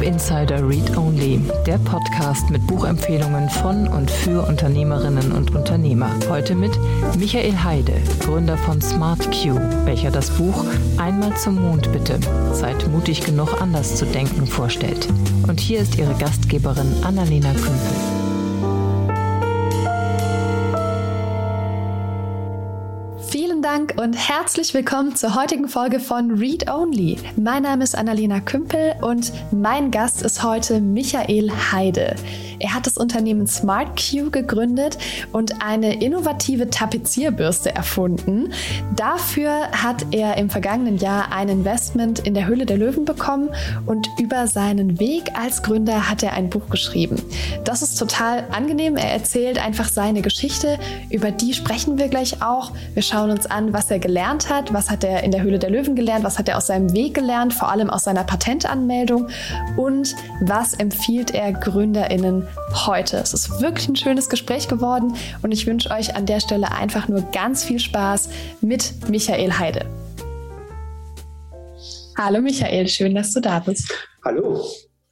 Startup Insider Read Only, der Podcast mit Buchempfehlungen von und für Unternehmerinnen und Unternehmer. Heute mit Michael Heide, Gründer von SmartQ, welcher das Buch Einmal zum Mond bitte, seid mutig genug anders zu denken vorstellt. Und hier ist ihre Gastgeberin Annalena Kümpel. Dank und herzlich willkommen zur heutigen Folge von Read Only. Mein Name ist Annalena Kümpel und mein Gast ist heute Michael Heide. Er hat das Unternehmen SmartQ gegründet und eine innovative Tapezierbürste erfunden. Dafür hat er im vergangenen Jahr ein Investment in der Höhle der Löwen bekommen und über seinen Weg als Gründer hat er ein Buch geschrieben. Das ist total angenehm. Er erzählt einfach seine Geschichte. Über die sprechen wir gleich auch. Wir schauen uns an, was er gelernt hat, was hat er in der Höhle der Löwen gelernt, was hat er aus seinem Weg gelernt, vor allem aus seiner Patentanmeldung und was empfiehlt er Gründerinnen heute. Es ist wirklich ein schönes Gespräch geworden und ich wünsche euch an der Stelle einfach nur ganz viel Spaß mit Michael Heide. Hallo Michael, schön, dass du da bist. Hallo.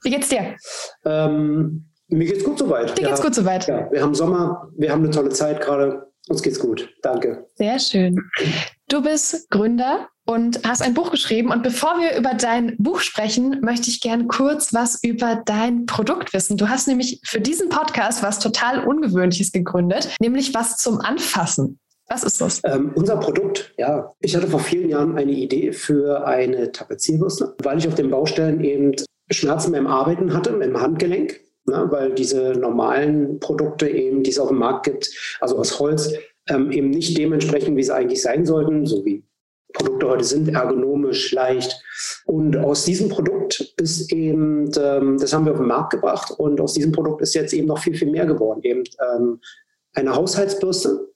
Wie geht's dir? Ähm, mir geht's gut soweit. Dir geht's ja, gut soweit. Ja, wir haben Sommer, wir haben eine tolle Zeit gerade. Uns geht's gut. Danke. Sehr schön. Du bist Gründer und hast ein Buch geschrieben. Und bevor wir über dein Buch sprechen, möchte ich gern kurz was über dein Produkt wissen. Du hast nämlich für diesen Podcast was total Ungewöhnliches gegründet, nämlich was zum Anfassen. Was ist das? Ähm, unser Produkt, ja. Ich hatte vor vielen Jahren eine Idee für eine Tapezierbürste, weil ich auf den Baustellen eben Schmerzen beim Arbeiten hatte, im Handgelenk, ne, weil diese normalen Produkte eben, die es auf dem Markt gibt, also aus Holz, ähm, eben nicht dementsprechend, wie sie eigentlich sein sollten, so wie Produkte heute sind, ergonomisch, leicht. Und aus diesem Produkt ist eben, ähm, das haben wir auf den Markt gebracht und aus diesem Produkt ist jetzt eben noch viel, viel mehr geworden. Eben ähm, eine Haushaltsbürste,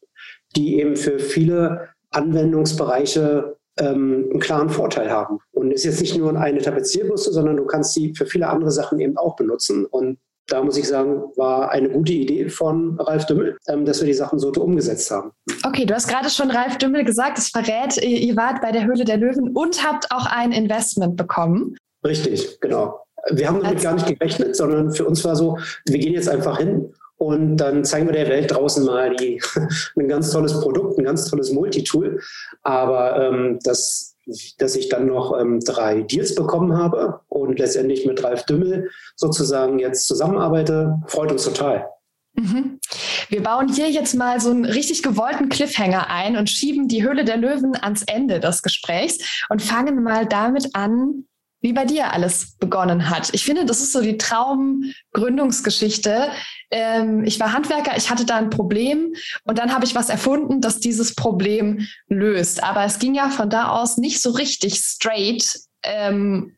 die eben für viele Anwendungsbereiche ähm, einen klaren Vorteil haben. Und ist jetzt nicht nur eine Tapezierbürste, sondern du kannst sie für viele andere Sachen eben auch benutzen. Und da muss ich sagen, war eine gute Idee von Ralf Dümmel, ähm, dass wir die Sachen so umgesetzt haben. Okay, du hast gerade schon Ralf Dümmel gesagt, es verrät, ihr wart bei der Höhle der Löwen und habt auch ein Investment bekommen. Richtig, genau. Wir haben damit gar nicht gerechnet, sondern für uns war so, wir gehen jetzt einfach hin und dann zeigen wir der Welt draußen mal die, ein ganz tolles Produkt, ein ganz tolles Multitool. Aber ähm, das dass ich dann noch ähm, drei Deals bekommen habe und letztendlich mit Ralf Dümmel sozusagen jetzt zusammenarbeite, freut uns total. Mhm. Wir bauen hier jetzt mal so einen richtig gewollten Cliffhanger ein und schieben die Höhle der Löwen ans Ende des Gesprächs und fangen mal damit an, wie bei dir alles begonnen hat. Ich finde, das ist so die Traumgründungsgeschichte. Ähm, ich war Handwerker, ich hatte da ein Problem und dann habe ich was erfunden, das dieses Problem löst. Aber es ging ja von da aus nicht so richtig straight ähm,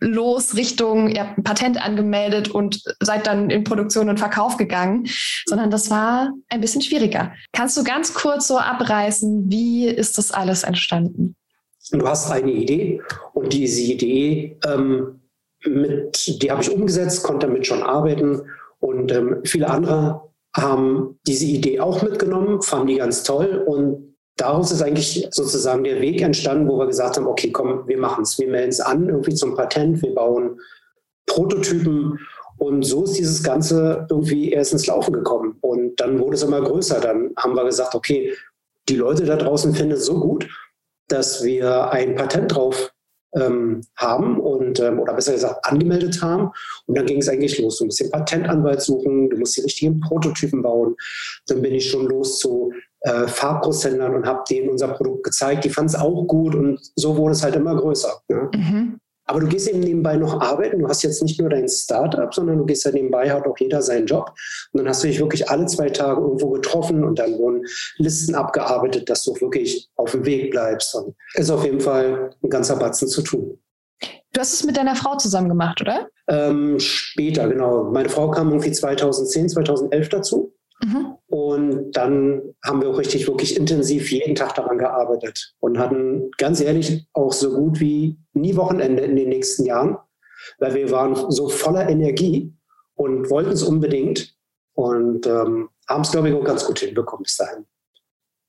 los Richtung, ihr habt ein Patent angemeldet und seid dann in Produktion und Verkauf gegangen, sondern das war ein bisschen schwieriger. Kannst du ganz kurz so abreißen, wie ist das alles entstanden? Du hast eine Idee und diese Idee, ähm, mit, die habe ich umgesetzt, konnte damit schon arbeiten und ähm, viele andere haben diese Idee auch mitgenommen, fanden die ganz toll und daraus ist eigentlich sozusagen der Weg entstanden, wo wir gesagt haben, okay, komm, wir machen es, wir melden es an irgendwie zum Patent, wir bauen Prototypen und so ist dieses Ganze irgendwie erst ins Laufen gekommen und dann wurde es immer größer. Dann haben wir gesagt, okay, die Leute da draußen finden es so gut, dass wir ein Patent drauf ähm, haben und ähm, oder besser gesagt angemeldet haben. Und dann ging es eigentlich los. Du musst den Patentanwalt suchen, du musst die richtigen Prototypen bauen. Dann bin ich schon los zu äh, Farbgroßhändlern und habe denen unser Produkt gezeigt. Die fanden es auch gut und so wurde es halt immer größer. Ne? Mhm. Aber du gehst eben nebenbei noch arbeiten. Du hast jetzt nicht nur dein Startup, sondern du gehst ja nebenbei, hat auch jeder seinen Job. Und dann hast du dich wirklich alle zwei Tage irgendwo getroffen und dann wurden Listen abgearbeitet, dass du wirklich auf dem Weg bleibst. Und ist auf jeden Fall ein ganzer Batzen zu tun. Du hast es mit deiner Frau zusammen gemacht, oder? Ähm, später, genau. Meine Frau kam irgendwie 2010, 2011 dazu. Mhm. Und dann haben wir auch richtig, wirklich intensiv jeden Tag daran gearbeitet und hatten ganz ehrlich auch so gut wie nie Wochenende in den nächsten Jahren, weil wir waren so voller Energie und wollten es unbedingt und ähm, haben es, glaube ich, auch ganz gut hinbekommen bis dahin.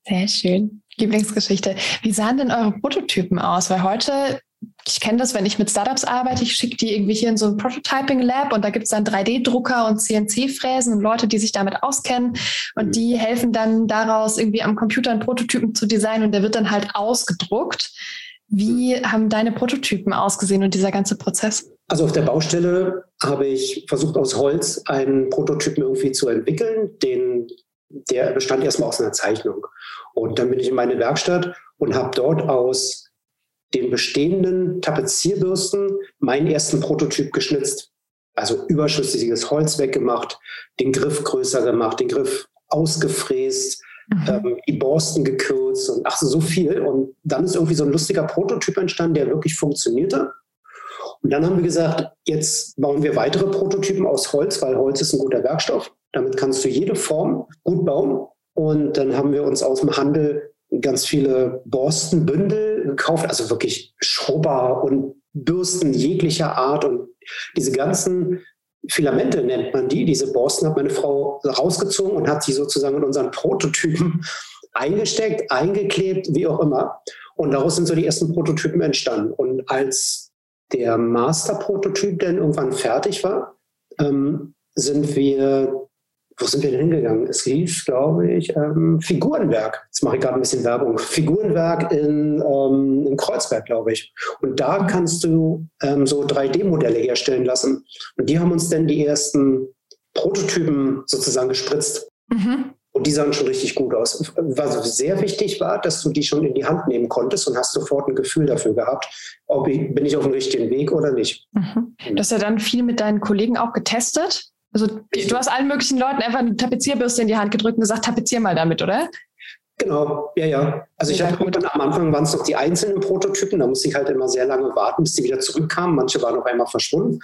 Sehr schön. Lieblingsgeschichte. Wie sahen denn eure Prototypen aus? Weil heute ich kenne das, wenn ich mit Startups arbeite, ich schicke die irgendwie hier in so ein Prototyping-Lab und da gibt es dann 3D-Drucker und CNC-Fräsen und Leute, die sich damit auskennen und mhm. die helfen dann daraus irgendwie am Computer einen Prototypen zu designen und der wird dann halt ausgedruckt. Wie haben deine Prototypen ausgesehen und dieser ganze Prozess? Also auf der Baustelle habe ich versucht, aus Holz einen Prototypen irgendwie zu entwickeln. Den, der bestand erstmal aus einer Zeichnung. Und dann bin ich in meine Werkstatt und habe dort aus den bestehenden Tapezierbürsten meinen ersten Prototyp geschnitzt. Also überschüssiges Holz weggemacht, den Griff größer gemacht, den Griff ausgefräst, mhm. ähm, die Borsten gekürzt und ach so viel. Und dann ist irgendwie so ein lustiger Prototyp entstanden, der wirklich funktionierte. Und dann haben wir gesagt, jetzt bauen wir weitere Prototypen aus Holz, weil Holz ist ein guter Werkstoff. Damit kannst du jede Form gut bauen. Und dann haben wir uns aus dem Handel ganz viele Borstenbündel gekauft, also wirklich Schrubber und Bürsten jeglicher Art und diese ganzen Filamente nennt man die. Diese Borsten hat meine Frau rausgezogen und hat sie sozusagen in unseren Prototypen eingesteckt, eingeklebt, wie auch immer. Und daraus sind so die ersten Prototypen entstanden. Und als der Master-Prototyp dann irgendwann fertig war, ähm, sind wir wo sind wir denn hingegangen? Es hieß, glaube ich, ähm, Figurenwerk. Jetzt mache ich gerade ein bisschen Werbung. Figurenwerk in, ähm, in Kreuzberg, glaube ich. Und da kannst du ähm, so 3D-Modelle herstellen lassen. Und die haben uns dann die ersten Prototypen sozusagen gespritzt. Mhm. Und die sahen schon richtig gut aus. Was sehr wichtig war, dass du die schon in die Hand nehmen konntest und hast sofort ein Gefühl dafür gehabt, ob ich, bin ich auf dem richtigen Weg oder nicht. Mhm. Du hast ja dann viel mit deinen Kollegen auch getestet. Also du hast allen möglichen Leuten einfach eine Tapezierbürste in die Hand gedrückt und gesagt, tapezier mal damit, oder? Genau, ja, ja. Also ich hatte dann am Anfang waren es noch die einzelnen Prototypen, da musste ich halt immer sehr lange warten, bis die wieder zurückkamen. Manche waren auf einmal verschwunden.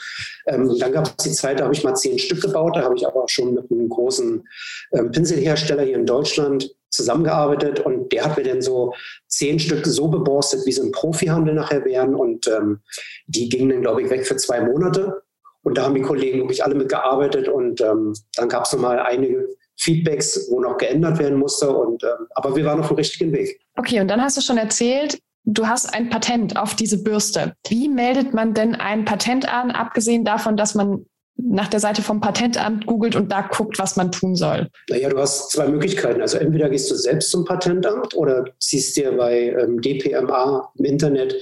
Ähm, dann gab es die Zeit, da habe ich mal zehn Stück gebaut, da habe ich aber schon mit einem großen ähm, Pinselhersteller hier in Deutschland zusammengearbeitet und der hat mir dann so zehn Stück so beborstet, wie sie im Profihandel nachher wären und ähm, die gingen dann, glaube ich, weg für zwei Monate. Und da haben die Kollegen wirklich alle mitgearbeitet und ähm, dann gab es nochmal einige Feedbacks, wo noch geändert werden musste. Und, ähm, aber wir waren auf dem richtigen Weg. Okay, und dann hast du schon erzählt, du hast ein Patent auf diese Bürste. Wie meldet man denn ein Patent an, abgesehen davon, dass man nach der Seite vom Patentamt googelt und da guckt, was man tun soll? Naja, du hast zwei Möglichkeiten. Also entweder gehst du selbst zum Patentamt oder ziehst dir bei ähm, DPMA im Internet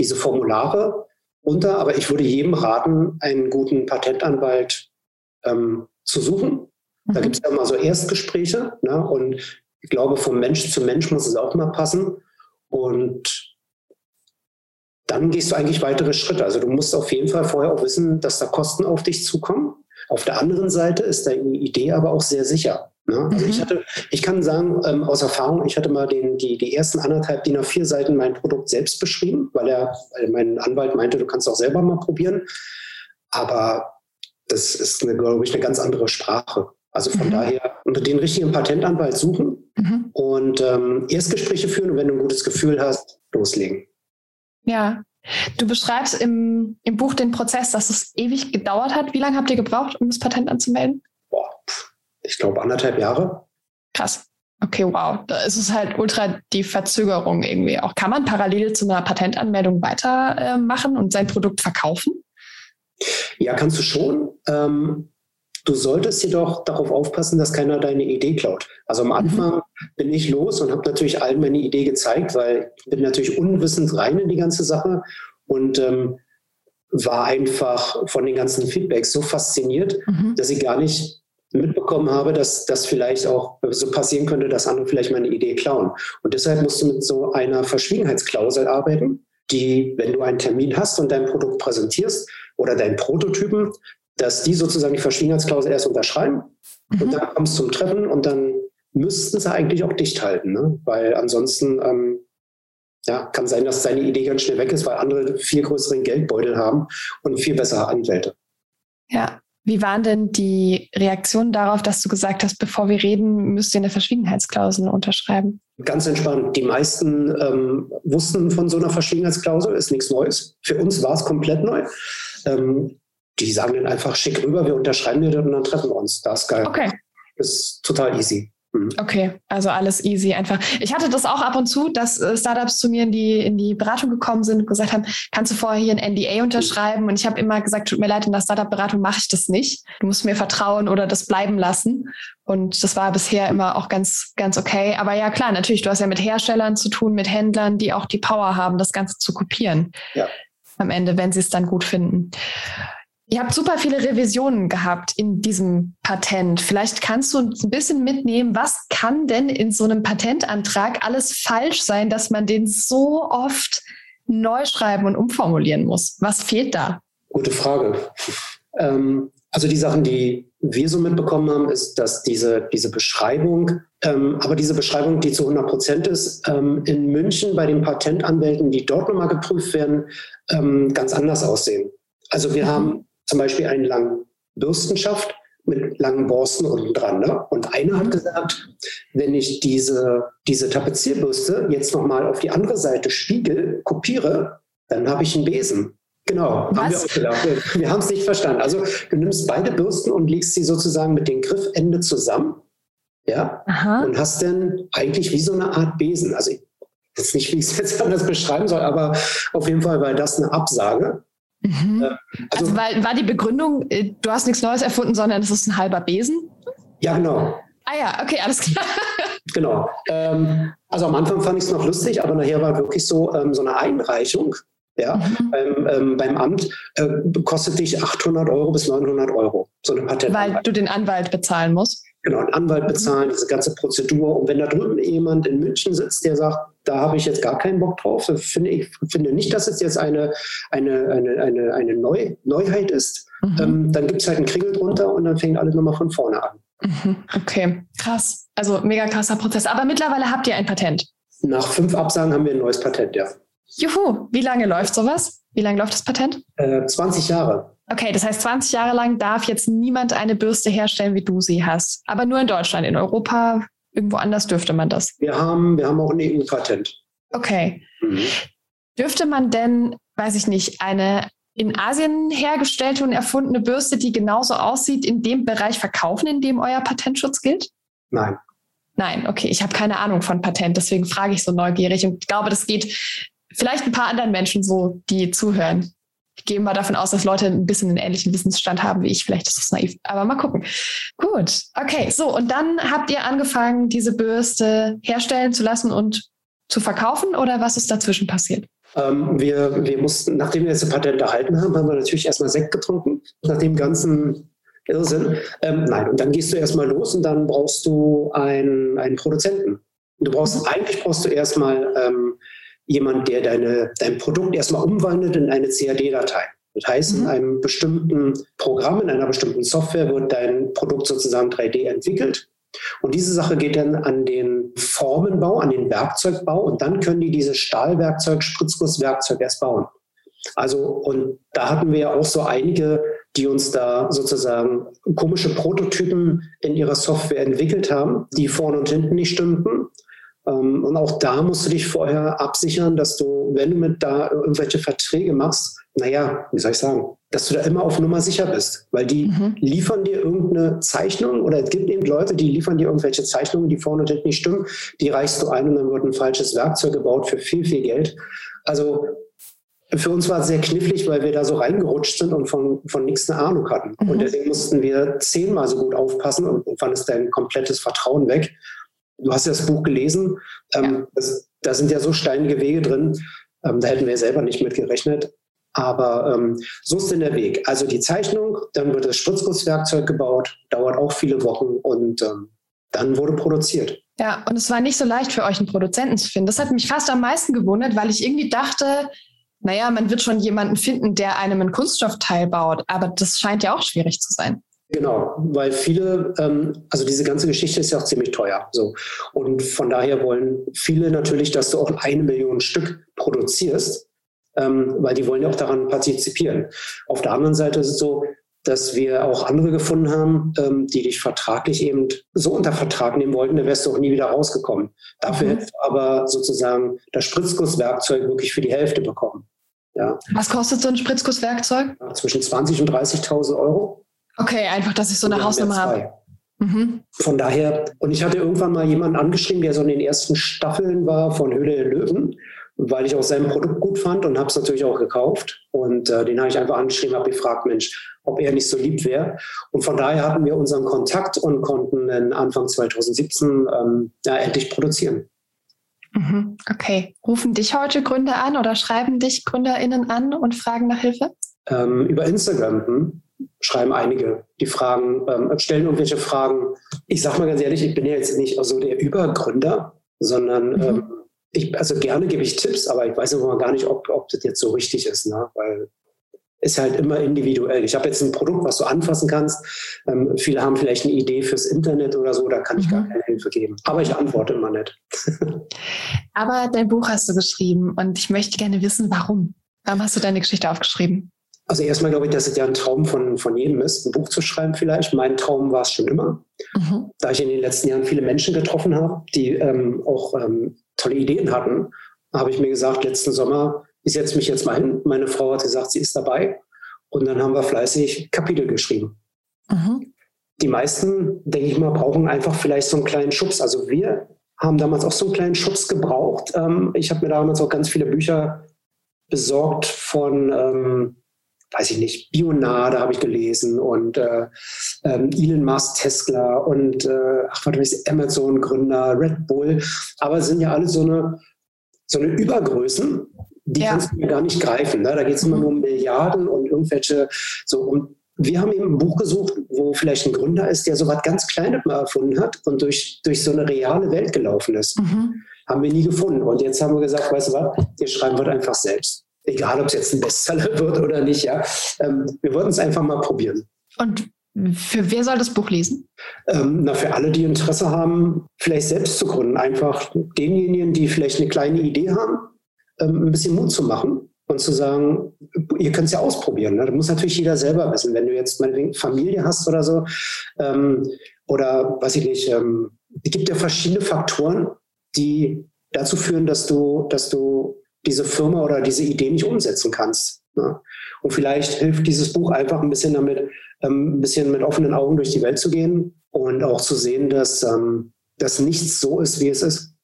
diese Formulare runter. Aber ich würde jedem raten, einen guten Patentanwalt ähm, zu suchen. Mhm. Da gibt es ja mal so Erstgespräche. Ne? Und ich glaube, vom Mensch zu Mensch muss es auch mal passen. Und dann gehst du eigentlich weitere Schritte. Also du musst auf jeden Fall vorher auch wissen, dass da Kosten auf dich zukommen. Auf der anderen Seite ist deine Idee aber auch sehr sicher. Ne? Also mhm. ich hatte, ich kann sagen, ähm, aus Erfahrung, ich hatte mal den, die, die ersten anderthalb DIN A4 Seiten mein Produkt selbst beschrieben, weil er, weil mein Anwalt meinte, du kannst auch selber mal probieren. Aber das ist, eine, glaube ich, eine ganz andere Sprache. Also von mhm. daher unter den richtigen Patentanwalt suchen mhm. und ähm, Erstgespräche führen und wenn du ein gutes Gefühl hast, loslegen. Ja, Du beschreibst im, im Buch den Prozess, dass es ewig gedauert hat. Wie lange habt ihr gebraucht, um das Patent anzumelden? Boah, ich glaube, anderthalb Jahre. Krass. Okay, wow. Da ist es halt ultra die Verzögerung irgendwie. Auch kann man parallel zu einer Patentanmeldung weitermachen äh, und sein Produkt verkaufen? Ja, kannst du schon. Ähm, du solltest jedoch darauf aufpassen, dass keiner deine Idee klaut. Also am mhm. Anfang mhm. bin ich los und habe natürlich allen meine Idee gezeigt, weil ich bin natürlich unwissend rein in die ganze Sache und ähm, war einfach von den ganzen Feedbacks so fasziniert, mhm. dass ich gar nicht mitbekommen habe, dass das vielleicht auch so passieren könnte, dass andere vielleicht meine Idee klauen. Und deshalb musst du mit so einer Verschwiegenheitsklausel arbeiten, die, wenn du einen Termin hast und dein Produkt präsentierst oder deinen Prototypen, dass die sozusagen die Verschwiegenheitsklausel erst unterschreiben mhm. und dann kommst du zum Treffen und dann müssten sie eigentlich auch dicht halten, ne? weil ansonsten ähm, ja, kann sein, dass deine Idee ganz schnell weg ist, weil andere viel größeren Geldbeutel haben und viel bessere Anwälte. Ja, wie waren denn die Reaktionen darauf, dass du gesagt hast, bevor wir reden, müsst ihr eine Verschwiegenheitsklausel unterschreiben? Ganz entspannt. Die meisten ähm, wussten von so einer Verschwiegenheitsklausel, ist nichts Neues. Für uns war es komplett neu. Ähm, die sagen dann einfach, schick rüber, wir unterschreiben dir das und dann treffen wir uns. Das ist geil. Okay. Ist total easy. Mhm. Okay, also alles easy einfach. Ich hatte das auch ab und zu, dass äh, Startups zu mir in die, in die Beratung gekommen sind und gesagt haben, kannst du vorher hier ein NDA unterschreiben? Und ich habe immer gesagt, tut mir leid, in der Startup-Beratung mache ich das nicht. Du musst mir vertrauen oder das bleiben lassen. Und das war bisher immer auch ganz, ganz okay. Aber ja, klar, natürlich, du hast ja mit Herstellern zu tun, mit Händlern, die auch die Power haben, das Ganze zu kopieren. Ja. Am Ende, wenn sie es dann gut finden. Ihr habt super viele Revisionen gehabt in diesem Patent. Vielleicht kannst du uns ein bisschen mitnehmen, was kann denn in so einem Patentantrag alles falsch sein, dass man den so oft neu schreiben und umformulieren muss? Was fehlt da? Gute Frage. Ähm, also die Sachen, die wir so mitbekommen haben, ist, dass diese, diese Beschreibung, ähm, aber diese Beschreibung, die zu 100 Prozent ist, ähm, in München bei den Patentanwälten, die dort nochmal geprüft werden, ähm, ganz anders aussehen. Also wir mhm. haben zum Beispiel einen langen Bürstenschaft mit langen Borsten unten dran. Ne? Und einer hat mhm. gesagt, wenn ich diese, diese Tapezierbürste jetzt nochmal auf die andere Seite spiegel, kopiere, dann habe ich einen Besen. Genau, Was? haben wir auch gedacht. Wir, haben es nicht verstanden. Also du nimmst beide Bürsten und legst sie sozusagen mit dem Griffende zusammen. Ja, Aha. und hast dann eigentlich wie so eine Art Besen. Also ich weiß nicht, wie ich es jetzt anders beschreiben soll, aber auf jeden Fall war das eine Absage. Mhm. also, also weil, war die Begründung, äh, du hast nichts Neues erfunden, sondern es ist ein halber Besen? Ja, genau. Ah ja, okay, alles klar. Genau. Ähm, also am Anfang fand ich es noch lustig, aber nachher war wirklich so, ähm, so eine Einreichung ja, mhm. beim, ähm, beim Amt äh, kostet dich 800 Euro bis 900 Euro, so eine Patent. Weil du den Anwalt bezahlen musst? Genau, einen Anwalt mhm. bezahlen, diese ganze Prozedur. Und wenn da drüben jemand in München sitzt, der sagt, da habe ich jetzt gar keinen Bock drauf, finde ich finde nicht, dass es jetzt eine, eine, eine, eine, eine Neu Neuheit ist, mhm. ähm, dann gibt es halt einen Kringel drunter und dann fängt alles nochmal von vorne an. Mhm. Okay, krass. Also mega krasser Prozess. Aber mittlerweile habt ihr ein Patent. Nach fünf Absagen haben wir ein neues Patent, ja. Juhu, wie lange läuft sowas? Wie lange läuft das Patent? Äh, 20 Jahre. Okay, das heißt, 20 Jahre lang darf jetzt niemand eine Bürste herstellen, wie du sie hast. Aber nur in Deutschland. In Europa, irgendwo anders dürfte man das. Wir haben, wir haben auch ein EU-Patent. Okay. Mhm. Dürfte man denn, weiß ich nicht, eine in Asien hergestellte und erfundene Bürste, die genauso aussieht, in dem Bereich verkaufen, in dem euer Patentschutz gilt? Nein. Nein, okay, ich habe keine Ahnung von Patent, deswegen frage ich so neugierig und glaube, das geht vielleicht ein paar anderen Menschen so, die zuhören ich gehe mal davon aus, dass Leute ein bisschen einen ähnlichen Wissensstand haben wie ich. Vielleicht ist das naiv, aber mal gucken. Gut, okay, so und dann habt ihr angefangen, diese Bürste herstellen zu lassen und zu verkaufen oder was ist dazwischen passiert? Ähm, wir, wir mussten, nachdem wir das Patent erhalten haben, haben wir natürlich erstmal Sekt getrunken, nach dem ganzen Irrsinn. Ähm, nein, und dann gehst du erstmal los und dann brauchst du einen, einen Produzenten. Du brauchst, mhm. eigentlich brauchst du erstmal ähm, jemand, der deine, dein Produkt erstmal umwandelt in eine CAD-Datei. Das heißt, mhm. in einem bestimmten Programm, in einer bestimmten Software wird dein Produkt sozusagen 3D entwickelt. Und diese Sache geht dann an den Formenbau, an den Werkzeugbau und dann können die dieses Stahlwerkzeug, Spritzgusswerkzeug erst bauen. Also, und da hatten wir ja auch so einige, die uns da sozusagen komische Prototypen in ihrer Software entwickelt haben, die vorne und hinten nicht stimmten. Ähm, und auch da musst du dich vorher absichern, dass du, wenn du mit da irgendwelche Verträge machst, naja, wie soll ich sagen, dass du da immer auf Nummer sicher bist. Weil die mhm. liefern dir irgendeine Zeichnung oder es gibt eben Leute, die liefern dir irgendwelche Zeichnungen, die vorne und hinten nicht stimmen. Die reichst du ein und dann wird ein falsches Werkzeug gebaut für viel, viel Geld. Also für uns war es sehr knifflig, weil wir da so reingerutscht sind und von, von nichts eine Ahnung hatten. Mhm. Und deswegen mussten wir zehnmal so gut aufpassen und irgendwann ist dein komplettes Vertrauen weg du hast ja das Buch gelesen, ähm, das, da sind ja so steinige Wege drin, ähm, da hätten wir selber nicht mit gerechnet. Aber ähm, so ist denn der Weg. Also die Zeichnung, dann wird das Spritzgusswerkzeug gebaut, dauert auch viele Wochen und ähm, dann wurde produziert. Ja, und es war nicht so leicht für euch, einen Produzenten zu finden. Das hat mich fast am meisten gewundert, weil ich irgendwie dachte, naja, man wird schon jemanden finden, der einem ein Kunststoffteil baut. Aber das scheint ja auch schwierig zu sein. Genau, weil viele, ähm, also diese ganze Geschichte ist ja auch ziemlich teuer. So. Und von daher wollen viele natürlich, dass du auch eine Million Stück produzierst, ähm, weil die wollen ja auch daran partizipieren. Auf der anderen Seite ist es so, dass wir auch andere gefunden haben, ähm, die dich vertraglich eben so unter Vertrag nehmen wollten, da wärst du auch nie wieder rausgekommen. Dafür mhm. hättest du aber sozusagen das Spritzgusswerkzeug wirklich für die Hälfte bekommen. Ja. Was kostet so ein Spritzgusswerkzeug? Zwischen 20.000 und 30.000 Euro. Okay, einfach, dass ich so eine Hausnummer habe. Mhm. Von daher, und ich hatte irgendwann mal jemanden angeschrieben, der so in den ersten Staffeln war von Höhle der Löwen, weil ich auch sein Produkt gut fand und habe es natürlich auch gekauft. Und äh, den habe ich einfach angeschrieben, habe gefragt, Mensch, ob er nicht so lieb wäre. Und von daher hatten wir unseren Kontakt und konnten in Anfang 2017 ähm, ja, endlich produzieren. Mhm. Okay. Rufen dich heute Gründer an oder schreiben dich GründerInnen an und fragen nach Hilfe? Ähm, über Instagram. Hm? Schreiben einige, die fragen, ähm, stellen irgendwelche Fragen. Ich sage mal ganz ehrlich, ich bin ja jetzt nicht so der Übergründer, sondern mhm. ähm, ich, also gerne gebe ich Tipps, aber ich weiß immer gar nicht, ob, ob das jetzt so richtig ist, ne? weil ist halt immer individuell. Ich habe jetzt ein Produkt, was du anfassen kannst. Ähm, viele haben vielleicht eine Idee fürs Internet oder so, da kann ich mhm. gar keine Hilfe geben. Aber ich antworte immer nicht. aber dein Buch hast du geschrieben und ich möchte gerne wissen, warum. Warum hast du deine Geschichte aufgeschrieben? Also erstmal glaube ich, dass es ja ein Traum von, von jedem ist, ein Buch zu schreiben vielleicht. Mein Traum war es schon immer. Mhm. Da ich in den letzten Jahren viele Menschen getroffen habe, die ähm, auch ähm, tolle Ideen hatten, habe ich mir gesagt, letzten Sommer, ich setze mich jetzt mal hin. Meine Frau hat gesagt, sie ist dabei. Und dann haben wir fleißig Kapitel geschrieben. Mhm. Die meisten, denke ich mal, brauchen einfach vielleicht so einen kleinen Schubs. Also wir haben damals auch so einen kleinen Schubs gebraucht. Ähm, ich habe mir damals auch ganz viele Bücher besorgt von ähm, weiß ich nicht, Bionade habe ich gelesen und äh, ähm, Elon Musk, Tesla und äh, ach, warte, ist Amazon Gründer, Red Bull, aber es sind ja alle so eine so eine Übergrößen, die ja. kannst du mir gar nicht greifen. Ne? Da geht es immer nur um Milliarden und irgendwelche so um wir haben eben ein Buch gesucht, wo vielleicht ein Gründer ist, der so was ganz Kleines mal erfunden hat und durch, durch so eine reale Welt gelaufen ist. Mhm. Haben wir nie gefunden. Und jetzt haben wir gesagt, weißt du was, wir schreiben wir einfach selbst egal ob es jetzt ein Bestseller wird oder nicht, ja. Ähm, wir wollten es einfach mal probieren. Und für wer soll das Buch lesen? Ähm, na, für alle, die Interesse haben, vielleicht selbst zu gründen. Einfach denjenigen, die vielleicht eine kleine Idee haben, ähm, ein bisschen Mut zu machen und zu sagen, ihr könnt es ja ausprobieren. Ne? Das muss natürlich jeder selber wissen. Wenn du jetzt meinetwegen Familie hast oder so, ähm, oder weiß ich nicht, ähm, es gibt ja verschiedene Faktoren, die dazu führen, dass du, dass du diese Firma oder diese Idee nicht umsetzen kannst. Ne? Und vielleicht hilft dieses Buch einfach ein bisschen damit, ähm, ein bisschen mit offenen Augen durch die Welt zu gehen und auch zu sehen, dass, ähm, dass nichts so ist, wie es ist.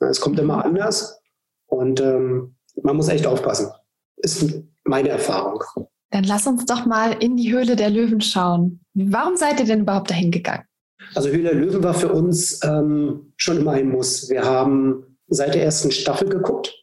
Es kommt immer anders und ähm, man muss echt aufpassen. Ist meine Erfahrung. Dann lass uns doch mal in die Höhle der Löwen schauen. Warum seid ihr denn überhaupt dahin gegangen? Also Höhle der Löwen war für uns ähm, schon immer ein Muss. Wir haben seit der ersten Staffel geguckt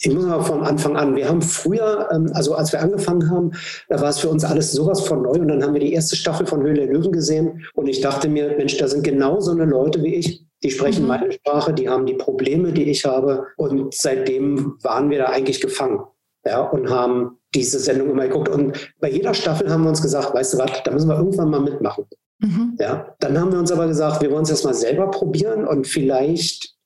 ich muss mal von Anfang an, wir haben früher, ähm, also als wir angefangen haben, da war es für uns alles sowas von neu und dann haben wir die erste Staffel von Höhle der Löwen gesehen und ich dachte mir, Mensch, da sind genau so eine Leute wie ich, die sprechen mhm. meine Sprache, die haben die Probleme, die ich habe und seitdem waren wir da eigentlich gefangen ja, und haben diese Sendung immer geguckt und bei jeder Staffel haben wir uns gesagt, weißt du was, da müssen wir irgendwann mal mitmachen. Mhm. Ja, dann haben wir uns aber gesagt, wir wollen es erstmal selber probieren und vielleicht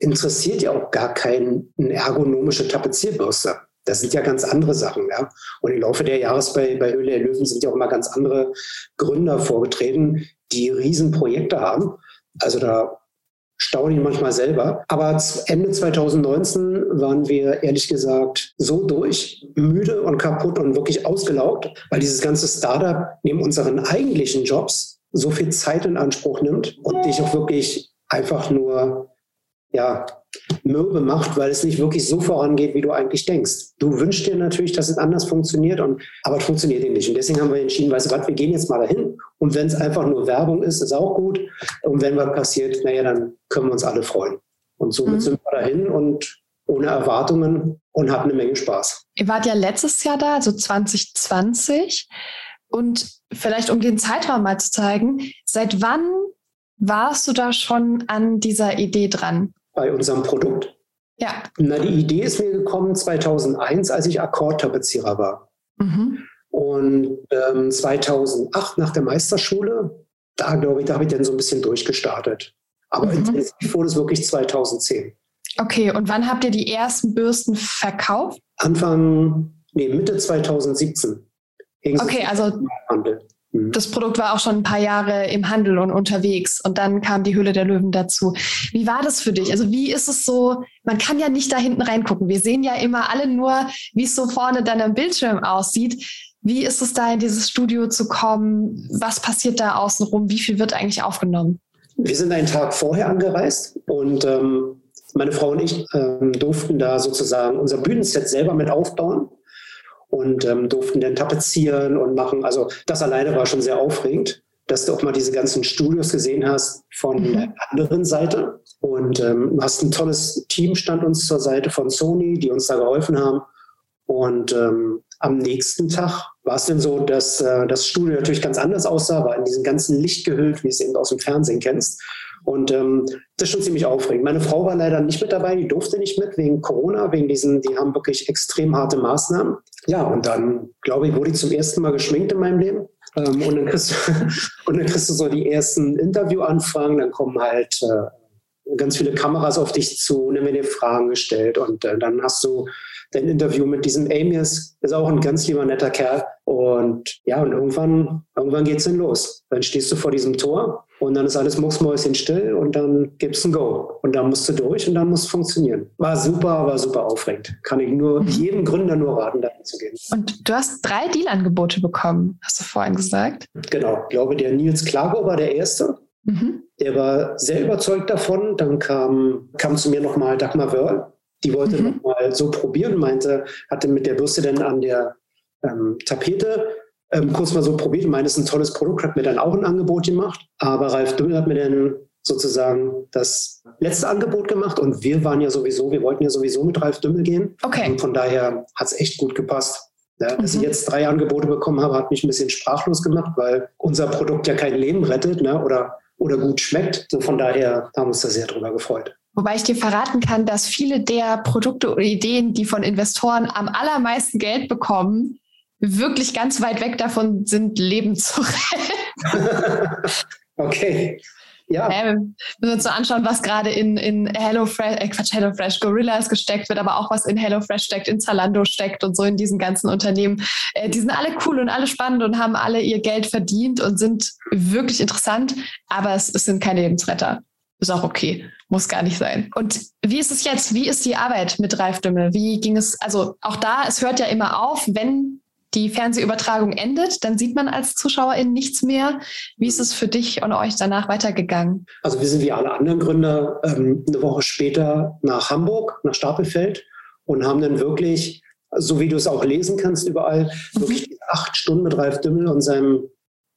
interessiert ja auch gar keine ergonomische Tapezierbürste. Das sind ja ganz andere Sachen. Ja? Und im Laufe der Jahres bei, bei Höhle der Löwen sind ja auch immer ganz andere Gründer vorgetreten, die Riesenprojekte haben. Also da staune ich manchmal selber. Aber Ende 2019 waren wir ehrlich gesagt so durch, müde und kaputt und wirklich ausgelaugt, weil dieses ganze Startup neben unseren eigentlichen Jobs so viel Zeit in Anspruch nimmt und dich auch wirklich einfach nur ja, mürbe macht, weil es nicht wirklich so vorangeht, wie du eigentlich denkst. Du wünschst dir natürlich, dass es anders funktioniert, und, aber es funktioniert eben nicht. Und deswegen haben wir entschieden, weißt du was, wir gehen jetzt mal dahin. Und wenn es einfach nur Werbung ist, ist auch gut. Und wenn was passiert, naja, dann können wir uns alle freuen. Und somit mhm. sind wir dahin und ohne Erwartungen und hatten eine Menge Spaß. Ihr wart ja letztes Jahr da, also 2020. Und vielleicht um den Zeitraum mal zu zeigen, seit wann warst du da schon an dieser Idee dran? Bei unserem Produkt? Ja. Na, die Idee ist mir gekommen 2001, als ich Akkordtapezierer war. Mhm. Und ähm, 2008 nach der Meisterschule, da glaube ich, da habe ich dann so ein bisschen durchgestartet. Aber mhm. intensiv wurde es wirklich 2010. Okay, und wann habt ihr die ersten Bürsten verkauft? Anfang, nee, Mitte 2017. Okay, also Handel. Mhm. Das Produkt war auch schon ein paar Jahre im Handel und unterwegs und dann kam die Hülle der Löwen dazu. Wie war das für dich? Also wie ist es so? Man kann ja nicht da hinten reingucken. Wir sehen ja immer alle nur, wie es so vorne dann am Bildschirm aussieht. Wie ist es da in dieses Studio zu kommen? Was passiert da außenrum? Wie viel wird eigentlich aufgenommen? Wir sind einen Tag vorher angereist und ähm, meine Frau und ich ähm, durften da sozusagen unser Bühnenset selber mit aufbauen und ähm, durften dann tapezieren und machen. Also das alleine war schon sehr aufregend, dass du auch mal diese ganzen Studios gesehen hast von mhm. der anderen Seite. Und ähm, hast ein tolles Team stand uns zur Seite von Sony, die uns da geholfen haben. Und ähm, am nächsten Tag war es denn so, dass äh, das Studio natürlich ganz anders aussah, war in diesem ganzen Licht gehüllt, wie es eben aus dem Fernsehen kennst. Und ähm, das ist schon ziemlich aufregend. Meine Frau war leider nicht mit dabei, die durfte nicht mit wegen Corona, wegen diesen, die haben wirklich extrem harte Maßnahmen. Ja, und dann, glaube ich, wurde ich zum ersten Mal geschminkt in meinem Leben. Ähm, und, dann kriegst du, und dann kriegst du so die ersten Interviewanfragen, dann kommen halt äh, ganz viele Kameras auf dich zu und dann werden dir Fragen gestellt und äh, dann hast du dein Interview mit diesem Amius, ist auch ein ganz lieber, netter Kerl. Und ja, und irgendwann, irgendwann geht's dann los. Dann stehst du vor diesem Tor und dann ist alles mucksmäuschen still und dann gibt's ein Go. Und dann musst du durch und dann muss es funktionieren. War super, war super aufregend. Kann ich nur mhm. jedem Gründer nur raten, dahin zu gehen. Und du hast drei Deal-Angebote bekommen, hast du vorhin gesagt? Genau. Ich glaube, der Nils Klago war der Erste. Mhm. Der war sehr überzeugt davon. Dann kam, kam zu mir nochmal Dagmar Wörl. Die wollte mhm. nochmal so probieren, meinte, hatte mit der Bürste dann an der ähm, Tapete ähm, kurz mal so probiert, meinte, es ist ein tolles Produkt, hat mir dann auch ein Angebot gemacht. Aber Ralf Dümmel hat mir dann sozusagen das letzte Angebot gemacht und wir waren ja sowieso, wir wollten ja sowieso mit Ralf Dümmel gehen. Okay. Und von daher hat es echt gut gepasst. Ja, dass mhm. ich jetzt drei Angebote bekommen habe, hat mich ein bisschen sprachlos gemacht, weil unser Produkt ja kein Leben rettet ne, oder, oder gut schmeckt. So von daher haben wir uns da sehr drüber gefreut. Wobei ich dir verraten kann, dass viele der Produkte oder Ideen, die von Investoren am allermeisten Geld bekommen, wirklich ganz weit weg davon sind, Leben zu retten. okay. Ja. Äh, wir müssen uns so anschauen, was gerade in, in HelloFresh, äh Quatsch, HelloFresh, Gorillas gesteckt wird, aber auch was in HelloFresh steckt, in Zalando steckt und so in diesen ganzen Unternehmen. Äh, die sind alle cool und alle spannend und haben alle ihr Geld verdient und sind wirklich interessant, aber es, es sind keine Lebensretter. Ist auch okay. Muss gar nicht sein. Und wie ist es jetzt? Wie ist die Arbeit mit Ralf Dümmel? Wie ging es? Also auch da, es hört ja immer auf, wenn die Fernsehübertragung endet, dann sieht man als Zuschauerin nichts mehr. Wie ist es für dich und euch danach weitergegangen? Also wir sind wie alle anderen Gründer ähm, eine Woche später nach Hamburg, nach Stapelfeld und haben dann wirklich, so wie du es auch lesen kannst überall, mhm. wirklich acht Stunden mit Ralf Dümmel und seinem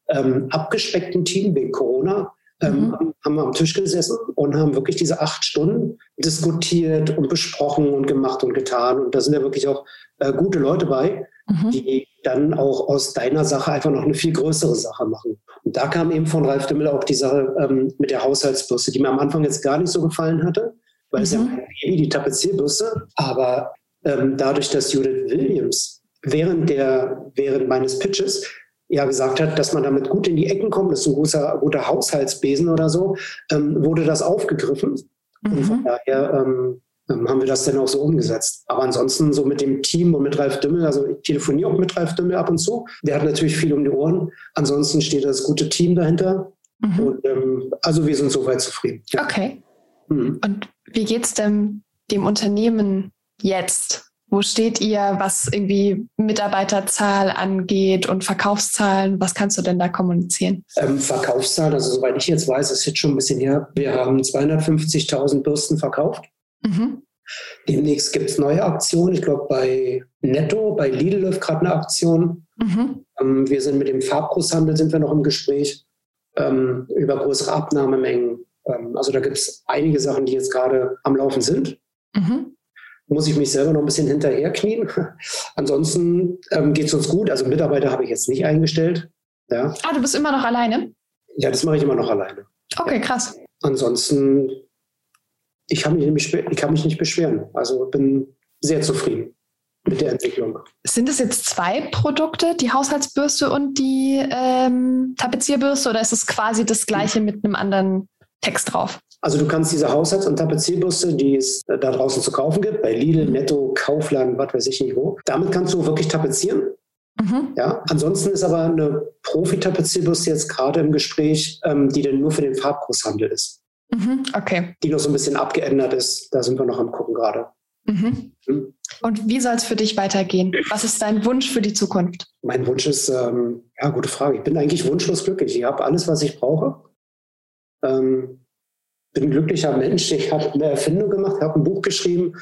ähm, abgespeckten Team wegen Corona ähm, mhm. haben wir am Tisch gesessen und haben wirklich diese acht Stunden diskutiert und besprochen und gemacht und getan. Und da sind ja wirklich auch äh, gute Leute bei, mhm. die dann auch aus deiner Sache einfach noch eine viel größere Sache machen. Und da kam eben von Ralf Dümmel auch die Sache ähm, mit der Haushaltsbürste, die mir am Anfang jetzt gar nicht so gefallen hatte, weil mhm. es ja mhm. wie die Tapezierbürste, aber ähm, dadurch, dass Judith Williams während, der, während meines Pitches ja gesagt hat, dass man damit gut in die Ecken kommt, das ist ein guter, guter Haushaltsbesen oder so, ähm, wurde das aufgegriffen. Mhm. Und von daher ähm, ähm, haben wir das dann auch so umgesetzt. Aber ansonsten so mit dem Team und mit Ralf Dümmel, also ich telefoniere auch mit Ralf Dümmel ab und zu. Der hat natürlich viel um die Ohren. Ansonsten steht das gute Team dahinter. Mhm. Und, ähm, also wir sind soweit zufrieden. Ja. Okay. Mhm. Und wie geht es denn dem Unternehmen jetzt? Wo steht ihr, was irgendwie Mitarbeiterzahl angeht und Verkaufszahlen? Was kannst du denn da kommunizieren? Ähm, Verkaufszahlen, also soweit ich jetzt weiß, ist jetzt schon ein bisschen her. Wir haben 250.000 Bürsten verkauft. Mhm. Demnächst gibt es neue Aktionen. Ich glaube, bei Netto, bei Lidl läuft gerade eine Aktion. Mhm. Ähm, wir sind mit dem Farbgroßhandel sind wir noch im Gespräch ähm, über größere Abnahmemengen. Ähm, also da gibt es einige Sachen, die jetzt gerade am Laufen sind. Mhm muss ich mich selber noch ein bisschen hinterherknien. Ansonsten ähm, geht es uns gut. Also Mitarbeiter habe ich jetzt nicht eingestellt. Ja. Ah, du bist immer noch alleine? Ja, das mache ich immer noch alleine. Okay, krass. Ansonsten, ich kann mich nicht, ich kann mich nicht beschweren. Also bin sehr zufrieden mit der Entwicklung. Sind es jetzt zwei Produkte, die Haushaltsbürste und die ähm, Tapezierbürste, oder ist es quasi das gleiche mit einem anderen Text drauf? Also du kannst diese Haushalts- und Tapezierbürste, die es da draußen zu kaufen gibt, bei Lidl, Netto, Kaufland, was weiß ich nicht wo, damit kannst du wirklich tapezieren. Mhm. Ja, ansonsten ist aber eine Profi-Tapezierbürste jetzt gerade im Gespräch, ähm, die dann nur für den Farbgroßhandel ist. Mhm. Okay. Die noch so ein bisschen abgeändert ist. Da sind wir noch am gucken gerade. Mhm. Hm? Und wie soll es für dich weitergehen? Was ist dein Wunsch für die Zukunft? Mein Wunsch ist, ähm, ja, gute Frage. Ich bin eigentlich wunschlos glücklich. Ich habe alles, was ich brauche. Ähm, bin ein glücklicher Mensch. Ich habe eine Erfindung gemacht, habe ein Buch geschrieben,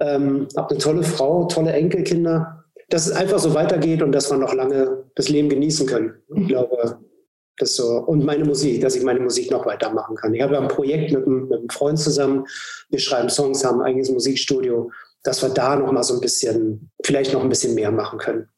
ähm, habe eine tolle Frau, tolle Enkelkinder. Dass es einfach so weitergeht und dass wir noch lange das Leben genießen können. Ich glaube, das so. Und meine Musik, dass ich meine Musik noch weitermachen kann. Ich habe ein Projekt mit einem, mit einem Freund zusammen. Wir schreiben Songs, haben ein eigenes Musikstudio, dass wir da noch mal so ein bisschen, vielleicht noch ein bisschen mehr machen können.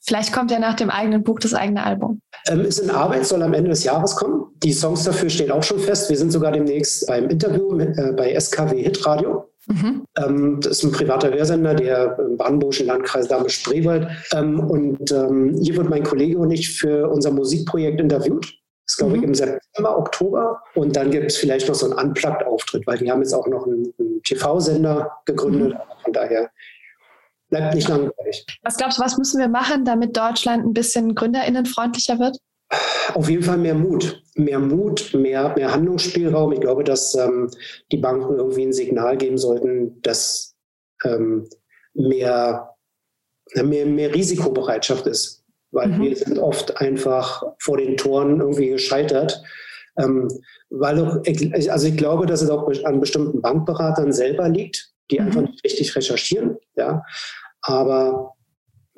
Vielleicht kommt ja nach dem eigenen Buch das eigene Album. Ähm, ist in Arbeit, soll am Ende des Jahres kommen. Die Songs dafür stehen auch schon fest. Wir sind sogar demnächst beim Interview mit, äh, bei SKW Hit Radio. Mhm. Ähm, das ist ein privater Hörsender, der im brandenburgischen Landkreis Dahme-Spreewald. Ähm, und ähm, hier wird mein Kollege und ich für unser Musikprojekt interviewt. Das ist, glaube mhm. ich, im September, Oktober. Und dann gibt es vielleicht noch so einen Unplugged-Auftritt, weil die haben jetzt auch noch einen, einen TV-Sender gegründet. Mhm. Von daher bleibt nicht langweilig. Was glaubst du, was müssen wir machen, damit Deutschland ein bisschen gründerinnenfreundlicher wird? Auf jeden Fall mehr Mut. Mehr Mut, mehr, mehr Handlungsspielraum. Ich glaube, dass ähm, die Banken irgendwie ein Signal geben sollten, dass ähm, mehr, mehr, mehr Risikobereitschaft ist. Weil mhm. wir sind oft einfach vor den Toren irgendwie gescheitert. Ähm, weil auch, also ich glaube, dass es auch an bestimmten Bankberatern selber liegt, die mhm. einfach nicht richtig recherchieren. Ja. Aber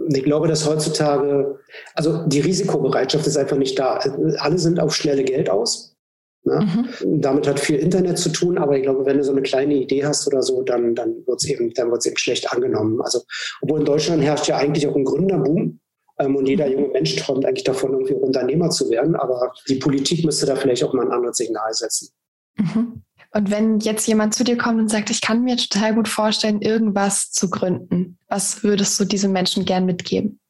ich glaube, dass heutzutage, also die Risikobereitschaft ist einfach nicht da. Alle sind auf schnelle Geld aus. Ne? Mhm. Damit hat viel Internet zu tun, aber ich glaube, wenn du so eine kleine Idee hast oder so, dann, dann wird es eben, dann wird's eben schlecht angenommen. Also, obwohl in Deutschland herrscht ja eigentlich auch ein Gründerboom ähm, und jeder junge Mensch träumt eigentlich davon, irgendwie Unternehmer zu werden, aber die Politik müsste da vielleicht auch mal ein anderes Signal setzen. Mhm. Und wenn jetzt jemand zu dir kommt und sagt, ich kann mir total gut vorstellen, irgendwas zu gründen, was würdest du diesem Menschen gern mitgeben?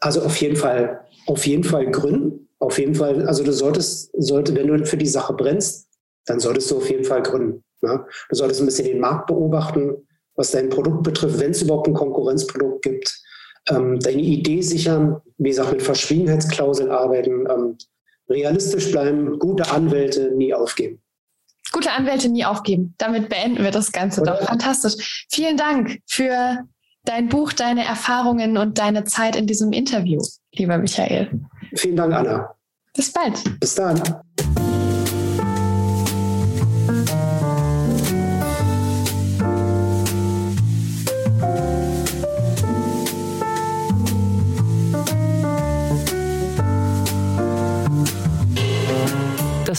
Also auf jeden Fall, auf jeden Fall gründen. Auf jeden Fall, also du solltest, sollte, wenn du für die Sache brennst, dann solltest du auf jeden Fall gründen. Ne? Du solltest ein bisschen den Markt beobachten, was dein Produkt betrifft, wenn es überhaupt ein Konkurrenzprodukt gibt. Ähm, deine Idee sichern, wie gesagt, mit Verschwiegenheitsklauseln arbeiten, ähm, realistisch bleiben, gute Anwälte nie aufgeben. Gute Anwälte nie aufgeben. Damit beenden wir das Ganze doch. Fantastisch. Vielen Dank für dein Buch, deine Erfahrungen und deine Zeit in diesem Interview, lieber Michael. Vielen Dank, Anna. Bis bald. Bis dann.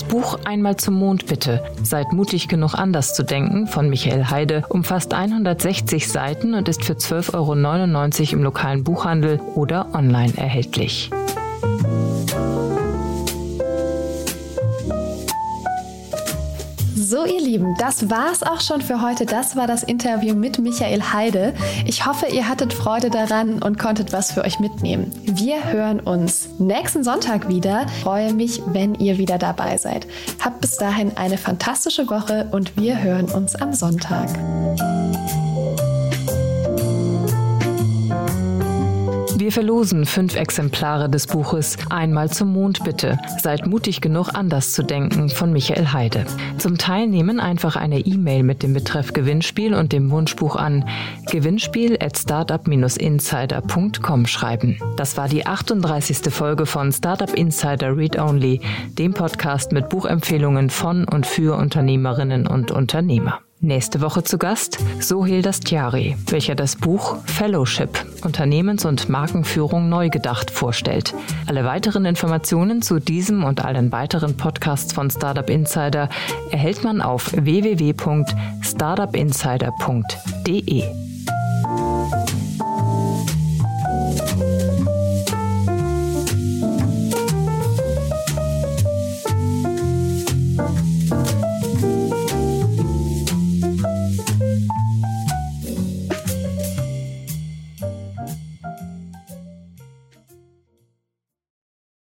Das Buch Einmal zum Mond bitte. Seid mutig genug anders zu denken von Michael Heide umfasst 160 Seiten und ist für 12,99 Euro im lokalen Buchhandel oder online erhältlich. So, ihr Lieben, das war's auch schon für heute. Das war das Interview mit Michael Heide. Ich hoffe, ihr hattet Freude daran und konntet was für euch mitnehmen. Wir hören uns nächsten Sonntag wieder. Ich freue mich, wenn ihr wieder dabei seid. Habt bis dahin eine fantastische Woche und wir hören uns am Sonntag. Wir verlosen fünf Exemplare des Buches Einmal zum Mond bitte. Seid mutig genug, anders zu denken von Michael Heide. Zum Teilnehmen einfach eine E-Mail mit dem Betreff Gewinnspiel und dem Wunschbuch an gewinnspiel at startup-insider.com schreiben. Das war die 38. Folge von Startup Insider Read Only, dem Podcast mit Buchempfehlungen von und für Unternehmerinnen und Unternehmer. Nächste Woche zu Gast Sohil Dastiari, welcher das Buch Fellowship Unternehmens- und Markenführung neu gedacht vorstellt. Alle weiteren Informationen zu diesem und allen weiteren Podcasts von Startup Insider erhält man auf www.startupinsider.de.